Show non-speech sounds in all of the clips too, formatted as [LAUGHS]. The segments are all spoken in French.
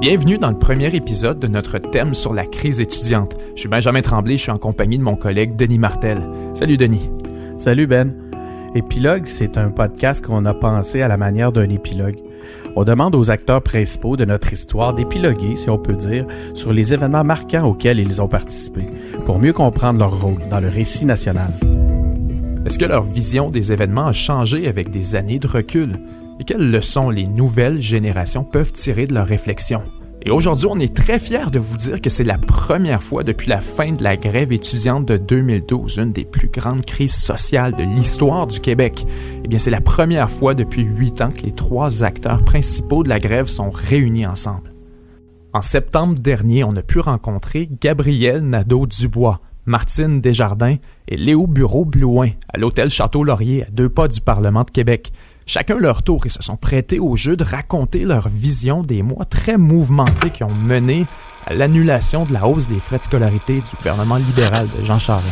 Bienvenue dans le premier épisode de notre thème sur la crise étudiante. Je suis Benjamin Tremblay, je suis en compagnie de mon collègue Denis Martel. Salut Denis. Salut Ben. Épilogue, c'est un podcast qu'on a pensé à la manière d'un épilogue. On demande aux acteurs principaux de notre histoire d'épiloguer, si on peut dire, sur les événements marquants auxquels ils ont participé, pour mieux comprendre leur rôle dans le récit national. Est-ce que leur vision des événements a changé avec des années de recul? et quelles leçons les nouvelles générations peuvent tirer de leurs réflexions? Et aujourd'hui, on est très fiers de vous dire que c'est la première fois depuis la fin de la grève étudiante de 2012, une des plus grandes crises sociales de l'histoire du Québec. Eh bien, c'est la première fois depuis huit ans que les trois acteurs principaux de la grève sont réunis ensemble. En septembre dernier, on a pu rencontrer Gabriel Nadeau-Dubois, Martine Desjardins et Léo Bureau-Blouin à l'hôtel Château-Laurier à deux pas du Parlement de Québec. Chacun leur tour, ils se sont prêtés au jeu de raconter leur vision des mois très mouvementés qui ont mené à l'annulation de la hausse des frais de scolarité du gouvernement libéral de Jean Charest.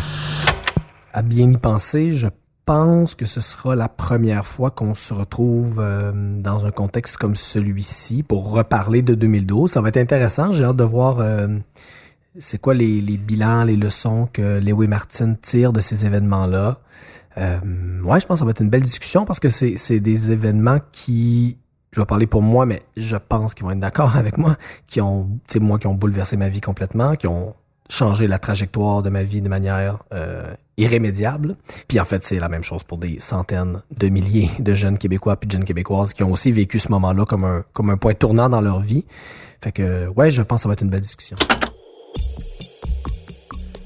À bien y penser, je pense que ce sera la première fois qu'on se retrouve euh, dans un contexte comme celui-ci pour reparler de 2012. Ça va être intéressant. J'ai hâte de voir euh, c'est quoi les, bilans, les leçons que Léo et Martine tirent de ces événements-là. Euh, ouais, je pense que ça va être une belle discussion parce que c'est des événements qui, je vais parler pour moi, mais je pense qu'ils vont être d'accord [LAUGHS] avec moi, qui ont, sais, moi, qui ont bouleversé ma vie complètement, qui ont changé la trajectoire de ma vie de manière euh, irrémédiable. Puis en fait, c'est la même chose pour des centaines de milliers de jeunes Québécois puis de jeunes Québécoises qui ont aussi vécu ce moment-là comme un, comme un point tournant dans leur vie. Fait que, ouais, je pense que ça va être une belle discussion.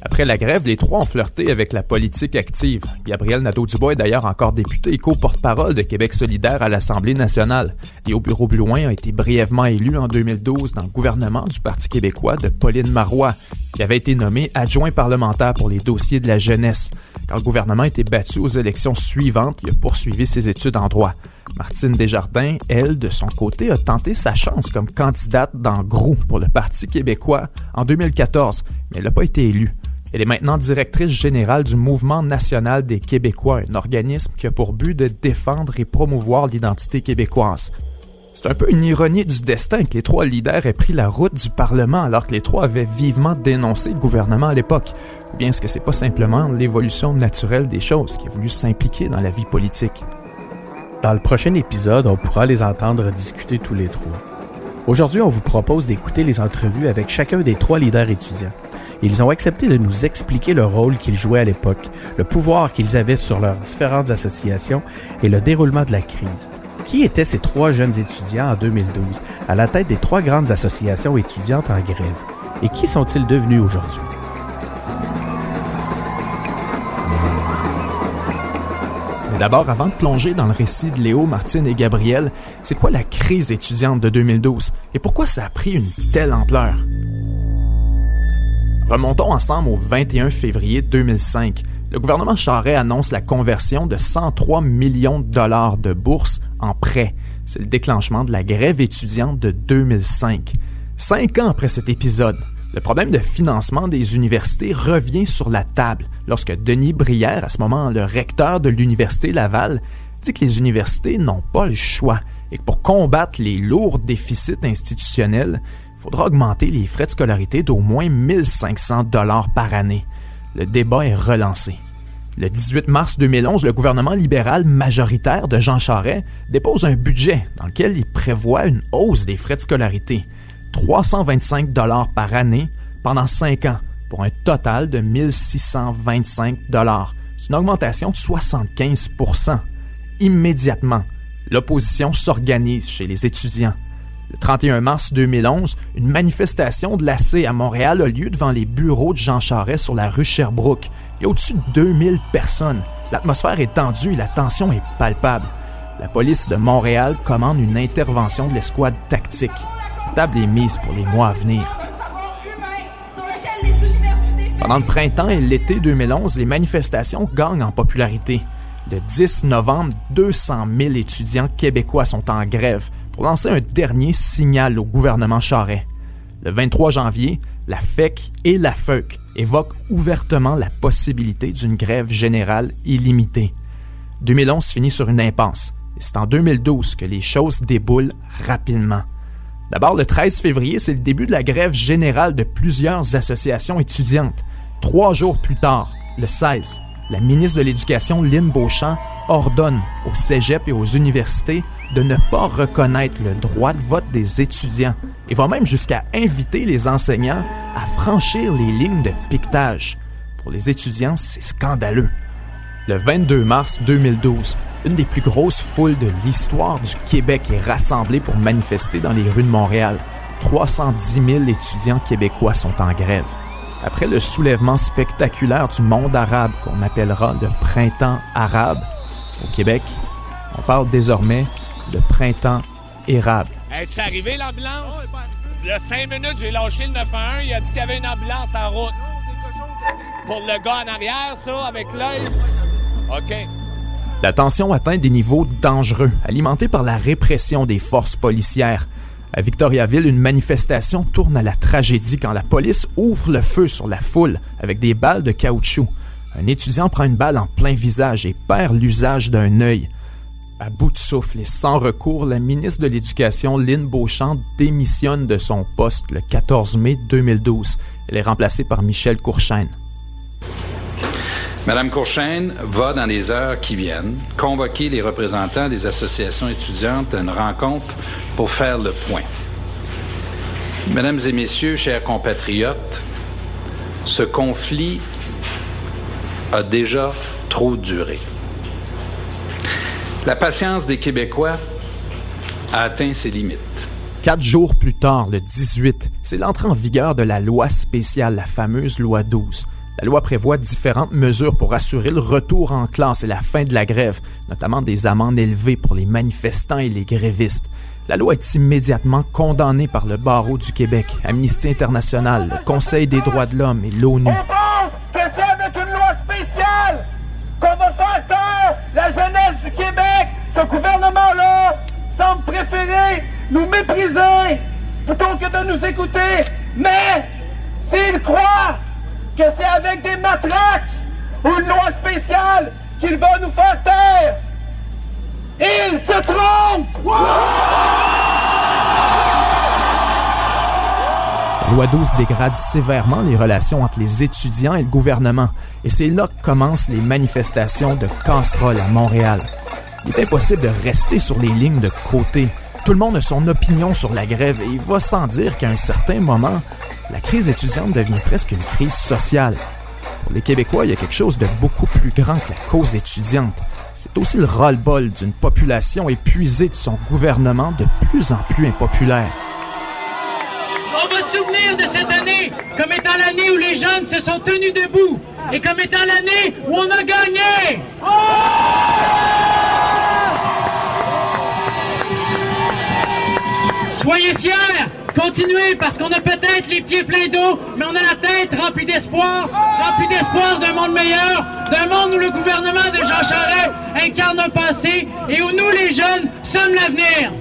Après la grève, les trois ont flirté avec la politique active. Gabriel Nadeau-Dubois est d'ailleurs encore député et co-porte-parole de Québec solidaire à l'Assemblée nationale. Et au bureau Blouin a été brièvement élu en 2012 dans le gouvernement du Parti québécois de Pauline Marois, qui avait été nommé adjoint parlementaire pour les dossiers de la jeunesse. Quand le gouvernement a été battu aux élections suivantes, il a poursuivi ses études en droit. Martine Desjardins, elle, de son côté, a tenté sa chance comme candidate dans GROU pour le Parti québécois en 2014, mais elle n'a pas été élue. Elle est maintenant directrice générale du Mouvement national des Québécois, un organisme qui a pour but de défendre et promouvoir l'identité québécoise. C'est un peu une ironie du destin que les trois leaders aient pris la route du Parlement alors que les trois avaient vivement dénoncé le gouvernement à l'époque. Ou bien est-ce que c'est pas simplement l'évolution naturelle des choses qui a voulu s'impliquer dans la vie politique? Dans le prochain épisode, on pourra les entendre discuter tous les trois. Aujourd'hui, on vous propose d'écouter les entrevues avec chacun des trois leaders étudiants. Ils ont accepté de nous expliquer le rôle qu'ils jouaient à l'époque, le pouvoir qu'ils avaient sur leurs différentes associations et le déroulement de la crise. Qui étaient ces trois jeunes étudiants en 2012 à la tête des trois grandes associations étudiantes en grève? Et qui sont-ils devenus aujourd'hui? D'abord, avant de plonger dans le récit de Léo, Martine et Gabriel, c'est quoi la crise étudiante de 2012 et pourquoi ça a pris une telle ampleur? Remontons ensemble au 21 février 2005. Le gouvernement Charest annonce la conversion de 103 millions de dollars de bourses en prêts. C'est le déclenchement de la grève étudiante de 2005. Cinq ans après cet épisode, le problème de financement des universités revient sur la table lorsque Denis Brière, à ce moment le recteur de l'Université Laval, dit que les universités n'ont pas le choix et que pour combattre les lourds déficits institutionnels, faudra augmenter les frais de scolarité d'au moins 1500 dollars par année. Le débat est relancé. Le 18 mars 2011, le gouvernement libéral majoritaire de Jean Charest dépose un budget dans lequel il prévoit une hausse des frais de scolarité, 325 dollars par année pendant 5 ans, pour un total de 1625 dollars, C'est une augmentation de 75% Immédiatement, l'opposition s'organise chez les étudiants. Le 31 mars 2011, une manifestation de l'AC à Montréal a lieu devant les bureaux de Jean Charest sur la rue Sherbrooke. Il y a au-dessus de 2000 personnes. L'atmosphère est tendue et la tension est palpable. La police de Montréal commande une intervention de l'escouade tactique. La table est mise pour les mois à venir. Pendant le printemps et l'été 2011, les manifestations gagnent en popularité. Le 10 novembre, 200 000 étudiants québécois sont en grève lancer un dernier signal au gouvernement Charest. Le 23 janvier, la FEC et la FEUC évoquent ouvertement la possibilité d'une grève générale illimitée. 2011 finit sur une impasse, et c'est en 2012 que les choses déboulent rapidement. D'abord, le 13 février, c'est le début de la grève générale de plusieurs associations étudiantes. Trois jours plus tard, le 16, la ministre de l'Éducation, Lynn Beauchamp, ordonne aux cégeps et aux universités de ne pas reconnaître le droit de vote des étudiants et va même jusqu'à inviter les enseignants à franchir les lignes de piquetage. Pour les étudiants, c'est scandaleux. Le 22 mars 2012, une des plus grosses foules de l'histoire du Québec est rassemblée pour manifester dans les rues de Montréal. 310 000 étudiants québécois sont en grève. Après le soulèvement spectaculaire du monde arabe qu'on appellera le printemps arabe, au Québec, on parle désormais de printemps érable. Es-tu arrivé l'ambulance? Il y a cinq minutes, j'ai lâché le 911, il a dit qu'il y avait une ambulance en route. Pour le gars en arrière, ça, avec l'œil? OK. La tension atteint des niveaux dangereux, alimentés par la répression des forces policières. À Victoriaville, une manifestation tourne à la tragédie quand la police ouvre le feu sur la foule avec des balles de caoutchouc. Un étudiant prend une balle en plein visage et perd l'usage d'un œil. À bout de souffle et sans recours, la ministre de l'Éducation, Lynn Beauchamp, démissionne de son poste le 14 mai 2012. Elle est remplacée par Michel Courchaine. Madame Courchaine va, dans les heures qui viennent, convoquer les représentants des associations étudiantes à une rencontre pour faire le point. Mesdames et messieurs, chers compatriotes, ce conflit a déjà trop duré. La patience des Québécois a atteint ses limites. Quatre jours plus tard, le 18, c'est l'entrée en vigueur de la loi spéciale, la fameuse loi 12. La loi prévoit différentes mesures pour assurer le retour en classe et la fin de la grève, notamment des amendes élevées pour les manifestants et les grévistes. La loi est immédiatement condamnée par le barreau du Québec, Amnesty International, le Conseil des droits de l'homme et l'ONU. On pense que c'est avec une loi spéciale qu'on va faire taire la jeunesse du Québec. Ce gouvernement-là semble préférer nous mépriser plutôt que de nous écouter. Mais s'il croit que c'est avec des matraques ou une loi spéciale qu'il va nous faire taire, il se trompe! Loi 12 dégrade sévèrement les relations entre les étudiants et le gouvernement, et c'est là que commencent les manifestations de casseroles à Montréal. Il est impossible de rester sur les lignes de côté. Tout le monde a son opinion sur la grève et il va sans dire qu'à un certain moment, la crise étudiante devient presque une crise sociale. Pour les Québécois, il y a quelque chose de beaucoup plus grand que la cause étudiante. C'est aussi le ras-le-bol d'une population épuisée de son gouvernement de plus en plus impopulaire. Va se souvenir de cette année comme étant l'année où les jeunes se sont tenus debout et comme étant l'année où on a gagné. Soyez fiers, continuez parce qu'on a peut-être les pieds pleins d'eau, mais on a la tête remplie d'espoir, remplie d'espoir d'un monde meilleur, d'un monde où le gouvernement de Jean Charest incarne un passé et où nous les jeunes sommes l'avenir.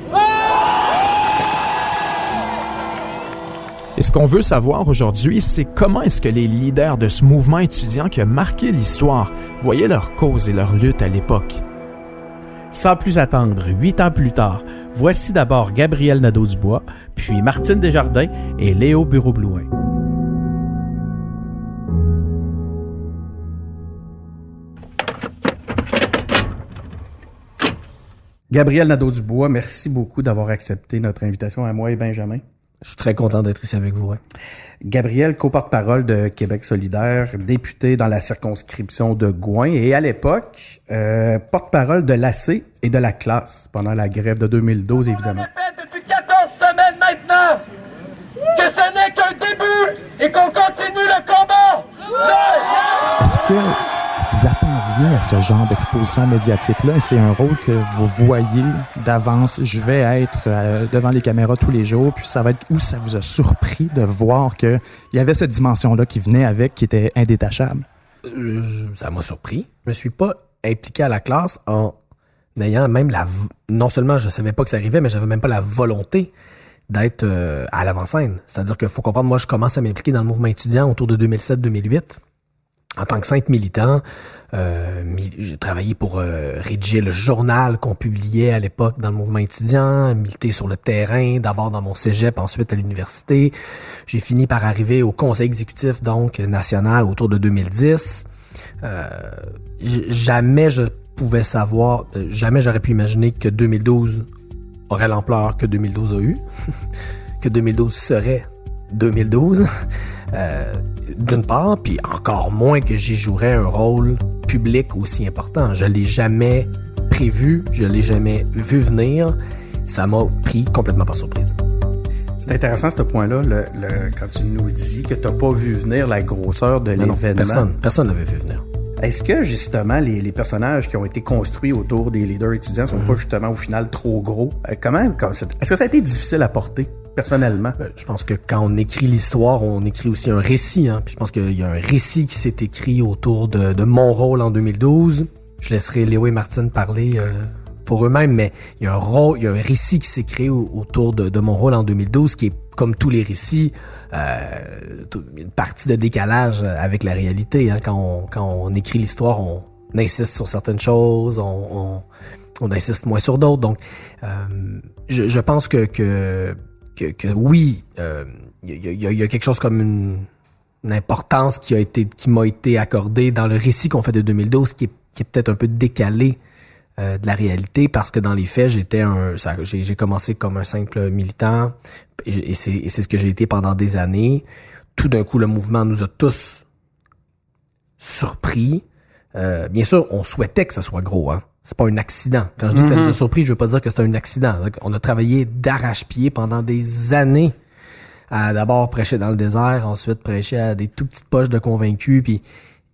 Et ce qu'on veut savoir aujourd'hui, c'est comment est-ce que les leaders de ce mouvement étudiant qui a marqué l'histoire voyaient leur cause et leur lutte à l'époque. Sans plus attendre, huit ans plus tard, voici d'abord Gabriel Nadeau-Dubois, puis Martine Desjardins et Léo Bureau-Blouin. Gabriel Nadeau-Dubois, merci beaucoup d'avoir accepté notre invitation à moi et Benjamin. Je suis très content d'être ici avec vous. Ouais. Gabriel, co-porte-parole de Québec solidaire, député dans la circonscription de Gouin et à l'époque, euh, porte-parole de l'AC et de la classe pendant la grève de 2012, évidemment. répète depuis 14 semaines maintenant que ce n'est qu'un début et qu'on continue le combat. Est-ce que à ce genre d'exposition médiatique-là et c'est un rôle que vous voyez d'avance? Je vais être euh, devant les caméras tous les jours, puis ça va être où ça vous a surpris de voir qu'il y avait cette dimension-là qui venait avec, qui était indétachable? Euh, ça m'a surpris. Je me suis pas impliqué à la classe en ayant même la... Non seulement je savais pas que ça arrivait, mais j'avais même pas la volonté d'être euh, à l'avant-scène. C'est-à-dire qu'il faut comprendre, moi, je commence à m'impliquer dans le mouvement étudiant autour de 2007-2008 en tant que simple militant. Euh, j'ai travaillé pour euh, rédiger le journal qu'on publiait à l'époque dans le mouvement étudiant, militer sur le terrain, d'abord dans mon cégep, ensuite à l'université. J'ai fini par arriver au conseil exécutif donc national autour de 2010. Euh, jamais je pouvais savoir, jamais j'aurais pu imaginer que 2012 aurait l'ampleur que 2012 a eu, [LAUGHS] que 2012 serait 2012, euh, d'une part, puis encore moins que j'y jouerais un rôle public aussi important. Je l'ai jamais prévu, je l'ai jamais vu venir. Ça m'a pris complètement par surprise. C'est intéressant ce point-là, le, le- quand tu nous dis que tu n'as pas vu venir la grosseur de l'événement. personne, personne n'avait vu venir. Est-ce que justement les, les personnages qui ont été construits autour des leaders étudiants sont pas justement au final trop gros? Euh, comment, est-ce que ça a été difficile à porter? Personnellement? Euh, Je pense que quand on écrit l'histoire, on écrit aussi un récit. Hein. Puis je pense qu'il y a un récit qui s'est écrit autour de, mon rôle en 2012. Je laisserai Léo et Martine parler euh, pour eux-mêmes, mais il y a un rôle, il y a un récit qui s'est créé au- autour de, mon rôle en 2012, qui est comme tous les récits, euh, une partie de décalage avec la réalité. Hein. Quand, on, écrit l'histoire, on insiste sur certaines choses, on, insiste moins sur d'autres. Donc, je, pense que, que, oui, euh, il y, a- il y a- quelque chose comme une, importance qui a été qui m'a été accordée dans le récit qu'on fait de 2012 qui est, qui est peut-être un peu décalé euh, de la réalité parce que dans les faits j'étais un j'ai commencé comme un simple militant et c'est ce que j'ai été pendant des années. Tout d'un coup le mouvement nous a tous surpris Euh, bien sûr on souhaitait que ce soit gros hein. C'est pas un accident. Quand je dis que ça nous a surpris je veux pas dire que c'est un accident. On a travaillé d'arrache-pied pendant des années à d'abord prêcher dans le désert, ensuite prêcher à des tout petites poches de convaincus, puis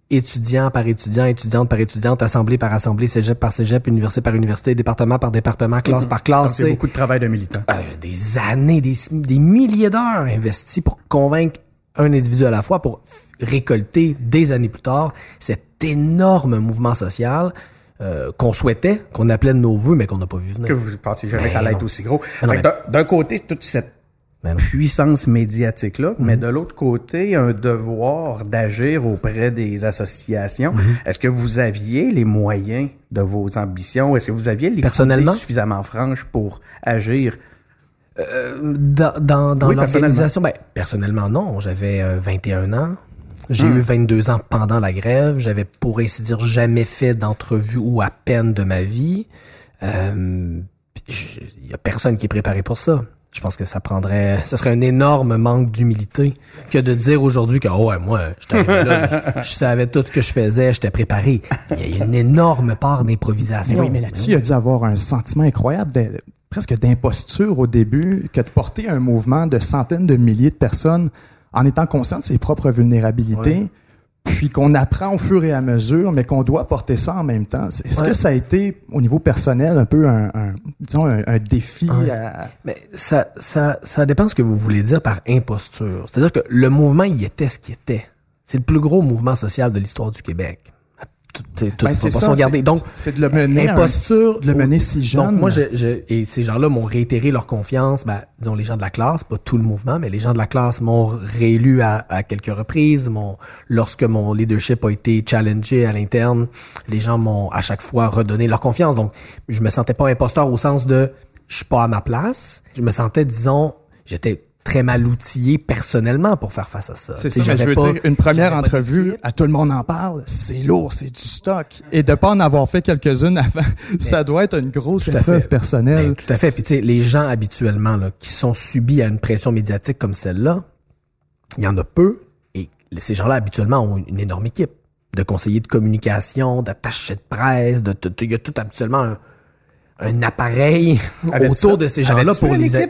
étudiant par étudiant, étudiante par étudiante, assemblée par assemblée, cégep par cégep, université par université, département par département, classe par classe. C'est beaucoup de travail de militant. Euh, des années, des, des milliers d'heures investies pour convaincre un individu à la fois pour récolter des années plus tard cet énorme mouvement social euh, qu'on souhaitait, qu'on appelait de nos voeux, mais qu'on n'a pas vu venir. Que vous pensez jamais Ben que ça allait non. être aussi gros. Ben d'un- côté, toute cette Ben puissance médiatique-là, Mhm. mais de l'autre côté, un devoir d'agir auprès des associations. Mhm. Est-ce que vous aviez les moyens de vos ambitions? Est-ce que vous aviez les Personnellement? suffisamment franches pour agir? Dans, dans, dans Oui, l'organisation, ben, personnellement, non. J'avais euh, 21 ans. J'ai Hmm. eu 22 ans pendant la grève. J'avais, pour ainsi dire, jamais fait d'entrevue ou à peine de ma vie. Euh, Il y a personne qui est préparé pour ça. Je pense que ça prendrait, ce serait un énorme manque d'humilité que de dire aujourd'hui que, oh ouais, moi, je là, [LAUGHS] je, je savais tout ce que je faisais, j'étais préparé. Il y a une énorme part d'improvisation. Oui, mais là-dessus, il a dû avoir un sentiment incroyable, de, presque d'imposture au début, que de porter un mouvement de centaines de milliers de personnes en étant conscient de ses propres vulnérabilités, Ouais. puis qu'on apprend au fur et à mesure, mais qu'on doit porter ça en même temps. Est-ce Ouais. que ça a été, au niveau personnel, un peu un, un- disons, un, un défi Ouais. à- Mais ça, ça, ça dépend ce que vous voulez dire par imposture. C'est-à-dire que le mouvement, il était ce qu'il était. C'est le plus gros mouvement social de l'histoire du Québec. Tout, tout, toute Ben, c'est ça, Donc, de le mener un- imposture, de le mener si jeune. Donc, moi, je, je- et ces gens-là m'ont réitéré leur confiance. Ben, disons, les gens de la classe, pas tout le mouvement, mais les gens de la classe m'ont réélu à, à quelques reprises. M'ont, lorsque mon leadership a été challengé à l'interne, les gens m'ont à chaque fois redonné leur confiance. Donc, je me sentais pas imposteur au sens de je suis pas à ma place. Je me sentais, disons, j'étais très mal outillé personnellement pour faire face à ça. C'est ça, mais je veux pas- dire, une première entrevue, à tout le monde en parle, c'est lourd, c'est du stock. Et de pas en avoir fait quelques-unes avant, [LAUGHS] ça doit être une grosse Tout à épreuve fait. personnelle. Tout à fait. Puis tu sais, les gens habituellement là, qui sont subis à une pression médiatique comme celle-là, il y en a peu. Et ces gens-là habituellement ont une énorme équipe de conseillers de communication, d'attachés de presse, de, de- il y a tout habituellement un, un appareil autour ça? de ces gens-là pour une les.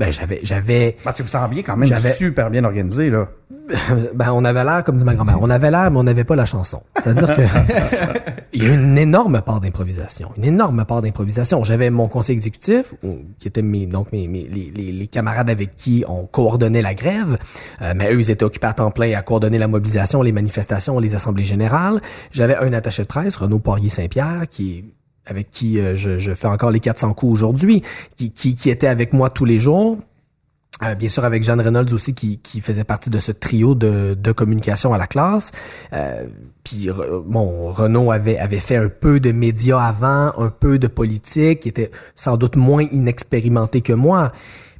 Ben j'avais j'avais Parce que vous sembliez quand même J'avais- super bien organisé, là. [LAUGHS] ben, on avait l'air, comme dit ma grand-mère, on avait l'air, mais on n'avait pas la chanson. C'est-à-dire que [LAUGHS] il y a une énorme part d'improvisation, une énorme part d'improvisation. J'avais mon conseil exécutif, qui était mes, donc mes, mes- les, les- les camarades avec qui on coordonnait la grève, euh, mais eux, ils étaient occupés à temps plein à coordonner la mobilisation, les manifestations, les assemblées générales. J'avais un attaché de presse, Renaud Poirier-Saint-Pierre, qui avec qui euh, je, je fais encore les 400 coups aujourd'hui, qui, qui, qui était avec moi tous les jours, euh, bien sûr, avec Jeanne Reynolds aussi, qui, qui faisait partie de ce trio de, de communication à la classe. Euh, puis, bon, Renaud avait, avait fait un peu de médias avant, un peu de politique, qui était sans doute moins inexpérimenté que moi.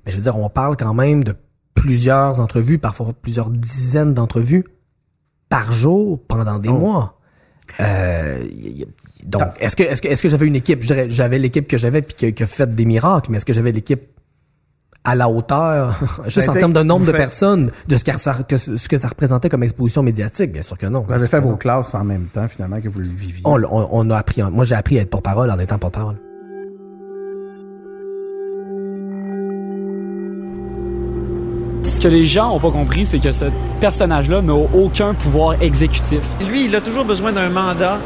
Mais je veux dire, on parle quand même de plusieurs entrevues, parfois plusieurs dizaines d'entrevues par jour pendant des mois. Euh, donc, est-ce que, est-ce que, est-ce que j'avais une équipe? Je dirais, j'avais l'équipe que j'avais puis qui, qui a fait des miracles, mais est-ce que j'avais l'équipe à la hauteur, [LAUGHS] juste en été- termes de nombre de faites- personnes, de ce que, ça, que ce que ça représentait comme exposition médiatique? Bien sûr que non. Vous avez fait vos classes en même temps, finalement, que vous le viviez. On, on, on a appris, en- moi j'ai appris à être porte-parole en étant porte-parole. Ce que les gens ont pas compris, c'est que ce personnage-là n'a aucun pouvoir exécutif. Lui, il a toujours besoin d'un mandat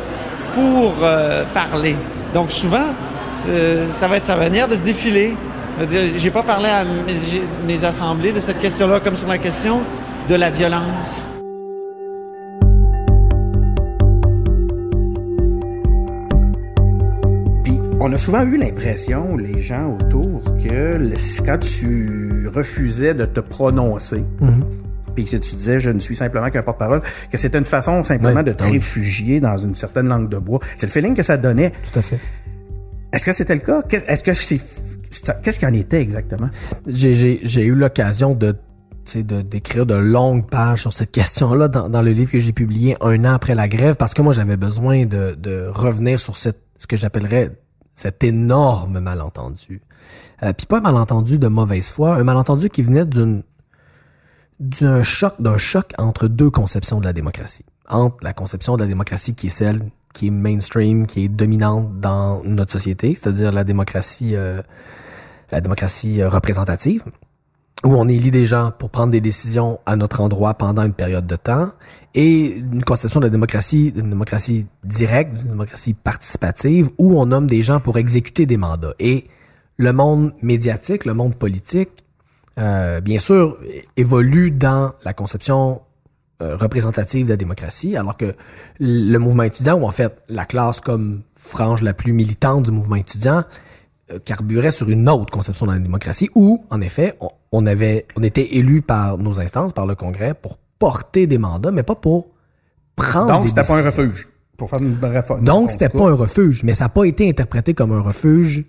pour euh, parler. Donc souvent, euh, ça va être sa manière de se défiler. J'ai pas parlé à mes assemblées de cette question-là comme sur la question de la violence. Puis on a souvent eu l'impression, les gens autour, que le- quand tu refusais de te prononcer, puis que tu disais je ne suis simplement qu'un porte-parole, que c'était une façon simplement de te Ah oui. réfugier dans une certaine langue de bois. C'est le feeling que ça donnait. Tout à fait. Est-ce que c'était le cas? Est-ce que c'est qu'est-ce qu'il en était exactement? J'ai, eu l'occasion de, sais, de, d'écrire de longues pages sur cette question-là dans, dans le livre que j'ai publié un an après la grève parce que moi j'avais besoin de, de revenir sur cette, ce que j'appellerais cet énorme malentendu. Euh, Puis pas un malentendu de mauvaise foi, un malentendu qui venait d'une d'un choc, d'un choc entre deux conceptions de la démocratie. Entre la conception de la démocratie qui est celle qui est mainstream, qui est dominante dans notre société, c'est-à-dire la démocratie, euh, la démocratie euh, représentative, où on élit des gens pour prendre des décisions à notre endroit pendant une période de temps, et une conception de la démocratie, une démocratie directe, une démocratie participative, où on nomme des gens pour exécuter des mandats. Et le monde médiatique, le monde politique, euh, bien sûr, évolue dans la conception euh, représentative de la démocratie, alors que le mouvement étudiant, ou en fait la classe comme frange la plus militante du mouvement étudiant, euh, carburait sur une autre conception de la démocratie, où, en effet, on, on avait, on était élus par nos instances, par le Congrès, pour porter des mandats, mais pas pour prendre Donc des c'était pas un refuge. Pour faire une. Donc, c'était pas un refuge, mais ça n'a pas été interprété comme un refuge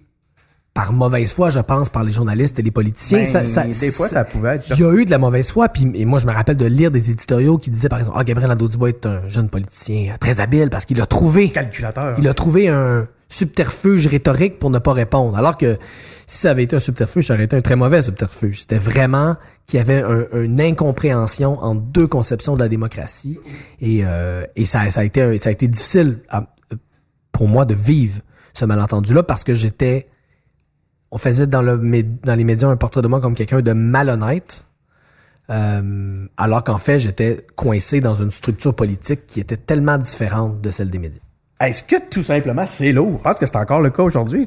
par mauvaise foi, je pense, par les journalistes et les politiciens. Ben, Ça- ça- des fois, ça pouvait être. Il y a eu de la mauvaise foi, puis et moi, je me rappelle de lire des éditoriaux qui disaient, par exemple, ah, Gabriel Nadeau-Dubois est un jeune politicien très habile parce qu'il a trouvé, calculateur. il a trouvé un subterfuge rhétorique pour ne pas répondre. Alors que si ça avait été un subterfuge, ça aurait été un très mauvais subterfuge. C'était vraiment qu'il y avait un- une incompréhension entre deux conceptions de la démocratie et, euh, et ça, ça a été ça a été difficile à- pour moi de vivre ce malentendu-là parce que j'étais on faisait dans, le, dans les médias un portrait de moi comme quelqu'un de malhonnête, euh, alors qu'en fait, j'étais coincé dans une structure politique qui était tellement différente de celle des médias. Est-ce que tout simplement c'est lourd? Je pense que c'est encore le cas aujourd'hui.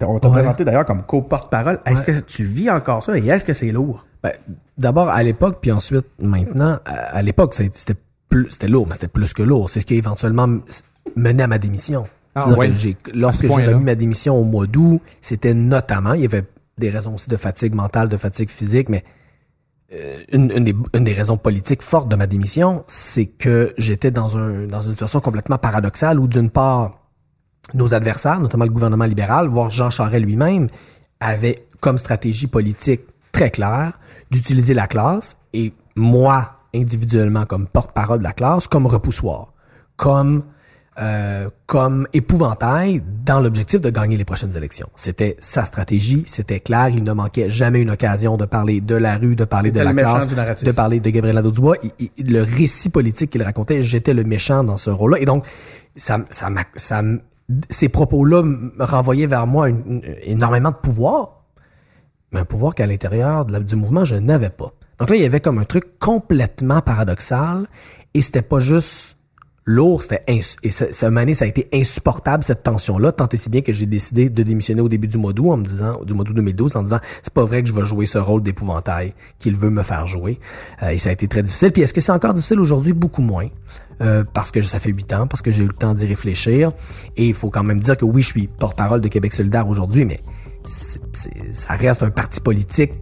On t'a Ouais. présenté d'ailleurs comme co-porte-parole. Est-ce que tu vis encore ça et est-ce que c'est lourd? Ben, D'abord à l'époque, puis ensuite maintenant. À, à l'époque, c'était lourd, mais c'était plus que lourd. C'est ce qui a éventuellement mené à ma démission. Ah, ouais. que lorsque j'ai remis ma démission au mois d'août, c'était notamment, il y avait des raisons aussi de fatigue mentale, de fatigue physique, mais euh, une, une des, une des raisons politiques fortes de ma démission, c'est que j'étais dans, un, dans une situation complètement paradoxale où d'une part, nos adversaires, notamment le gouvernement libéral, voire Jean Charest lui-même, avaient comme stratégie politique très claire d'utiliser la classe et moi, individuellement, comme porte-parole de la classe, comme repoussoir, comme euh, comme épouvantail dans l'objectif de gagner les prochaines élections. C'était sa stratégie, c'était clair, il ne manquait jamais une occasion de parler de la rue, de parler de la classe, de parler de Gabriel Nadeau-Dubois. Il- il- Le récit politique qu'il racontait, j'étais le méchant dans ce rôle-là. Et donc, ça, ça, ça, ces propos-là me renvoyaient vers moi une- une- énormément de pouvoir, mais un pouvoir qu'à l'intérieur du mouvement, je n'avais pas. Donc là, il y avait comme un truc complètement paradoxal, et c'était pas juste lourd, c'était et ça, ça, donné, ça a été insupportable cette tension-là, tant et si bien que j'ai décidé de démissionner au début du mois d'août en me disant, du mois d'août 2012, en disant, c'est pas vrai que je vais jouer ce rôle d'épouvantail qu'il veut me faire jouer. Euh, et ça a été très difficile. Puis est-ce que c'est encore difficile aujourd'hui? Beaucoup moins. Euh, parce que ça fait huit ans, parce que j'ai eu le temps d'y réfléchir. Et il faut quand même dire que oui, je suis porte-parole de Québec solidaire aujourd'hui, mais c'est- c'est- ça reste un parti politique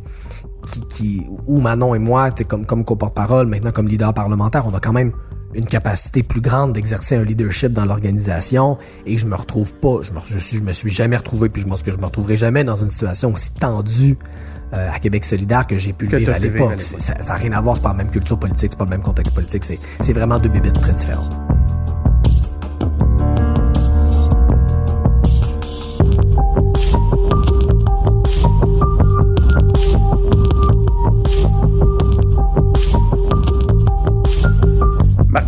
qui, qui où Manon et moi, comme, comme co-porte-parole, maintenant comme leader parlementaire, on a quand même une capacité plus grande d'exercer un leadership dans l'organisation et je me retrouve pas, je me, je suis, je me suis jamais retrouvé, puis je pense que je me retrouverai jamais dans une situation aussi tendue euh, à Québec solidaire que j'ai pu le Que vivre à pu vivre à l'époque. Ça n'a rien à voir, c'est pas la même culture politique, c'est pas le même contexte politique, c'est c'est vraiment deux bébites très différentes.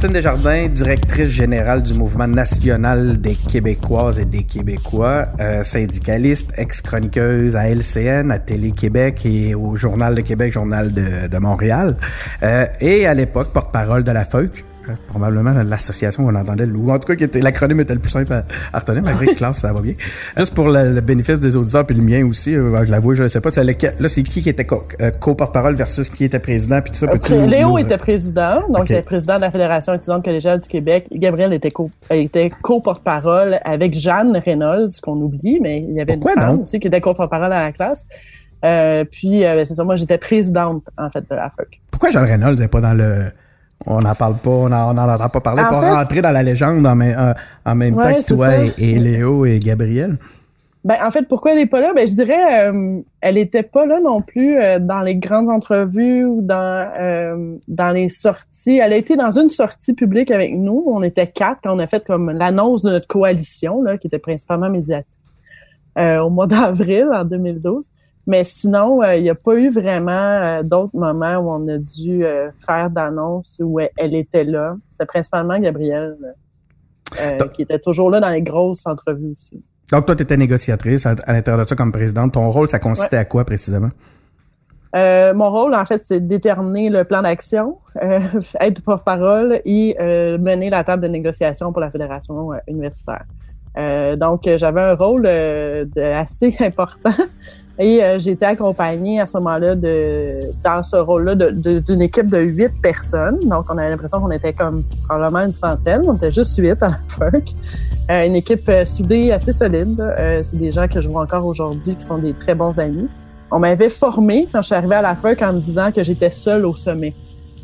Martine Desjardins, directrice générale du mouvement national des Québécoises et des Québécois, euh, syndicaliste, ex-chroniqueuse à LCN, à Télé-Québec et au Journal de Québec, Journal de, Montréal, euh, et à l'époque porte-parole de la FEUC, probablement l'association où on entendait le ou en tout cas qui était l'acronyme était le plus simple à, à retenir malgré que classe ça va bien juste pour le, le bénéfice des auditeurs puis le mien aussi euh, je l'avoue je sais pas c'est lequel- là c'est qui qui était co- euh, co-porte-parole versus qui était président puis tout ça nous- Léo était président, donc Ok. il était président de la Fédération étudiante collégiale du Québec. Gabriel était co- était co-porte-parole avec Jeanne Reynolds, qu'on oublie, mais il y avait Pourquoi une femme aussi qui était co-porte-parole à la classe. Euh, puis, euh, c'est ça, moi, j'étais présidente, en fait, de la FEC. Pourquoi Jean Reynolds n'est pas dans le. On n'en parle pas, on n'en entend pas parler, En pour fait- rentrer dans la légende en, même- en- en même Ouais, temps que toi et, et Léo et Gabriel. Ben, en fait, pourquoi elle est pas là? Ben, je dirais, euh, elle était pas là non plus euh, dans les grandes entrevues ou dans euh, dans les sorties. Elle a été dans une sortie publique avec nous. On était quatre quand on a fait comme l'annonce de notre coalition, là, qui était principalement médiatique, euh, au mois [LAUGHS] d'avril en 2012. Mais sinon, euh, il n'y a pas eu vraiment euh, d'autres moments où on a dû euh, faire d'annonce où elle, était là. C'était principalement Gabrielle, qui était toujours là dans les grosses entrevues aussi. Donc, toi, tu étais négociatrice à, à l'intérieur de ça comme présidente. Ton rôle, ça consistait Ouais. à quoi précisément? Mon rôle, en fait, c'est de déterminer le plan d'action, [LAUGHS] être porte-parole et mener la table de négociation pour la fédération universitaire. Donc, j'avais un rôle de- assez [LAUGHS] important et euh, j'ai été accompagnée à ce moment-là de dans ce rôle-là d'une équipe de huit personnes. Donc, on avait l'impression qu'on était comme probablement une centaine. On était juste huit à la [LAUGHS] FERC. Euh, une équipe euh, soudée assez solide. Euh, c'est des gens que je vois encore aujourd'hui qui sont des très bons amis. On m'avait formé quand je suis arrivée à la FERC en me disant que j'étais seule au sommet.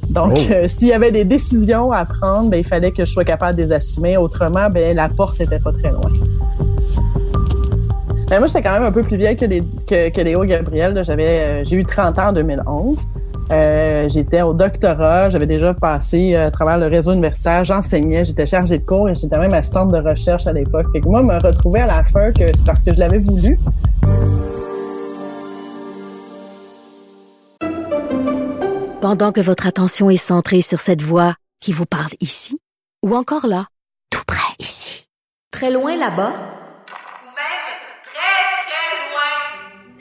Donc, Oh. euh, s'il y avait des décisions à prendre, ben, il fallait que je sois capable de les assumer. Autrement, ben, la porte était pas très loin. Ben, moi, j'étais quand même un peu plus vieille que, les, que, Léo Gabriel. J'avais, euh, j'ai eu 30 ans en 2011. Euh, j'étais au doctorat, j'avais déjà passé euh, à travers le réseau universitaire, j'enseignais, j'étais chargée de cours et j'étais même assistante de recherche à l'époque. Fait que moi, me retrouver à la fin que c'est parce que je l'avais voulu. Pendant que votre attention est centrée sur cette voix qui vous parle ici, ou encore là, tout près ici, très loin là-bas, Ou même très, très loin.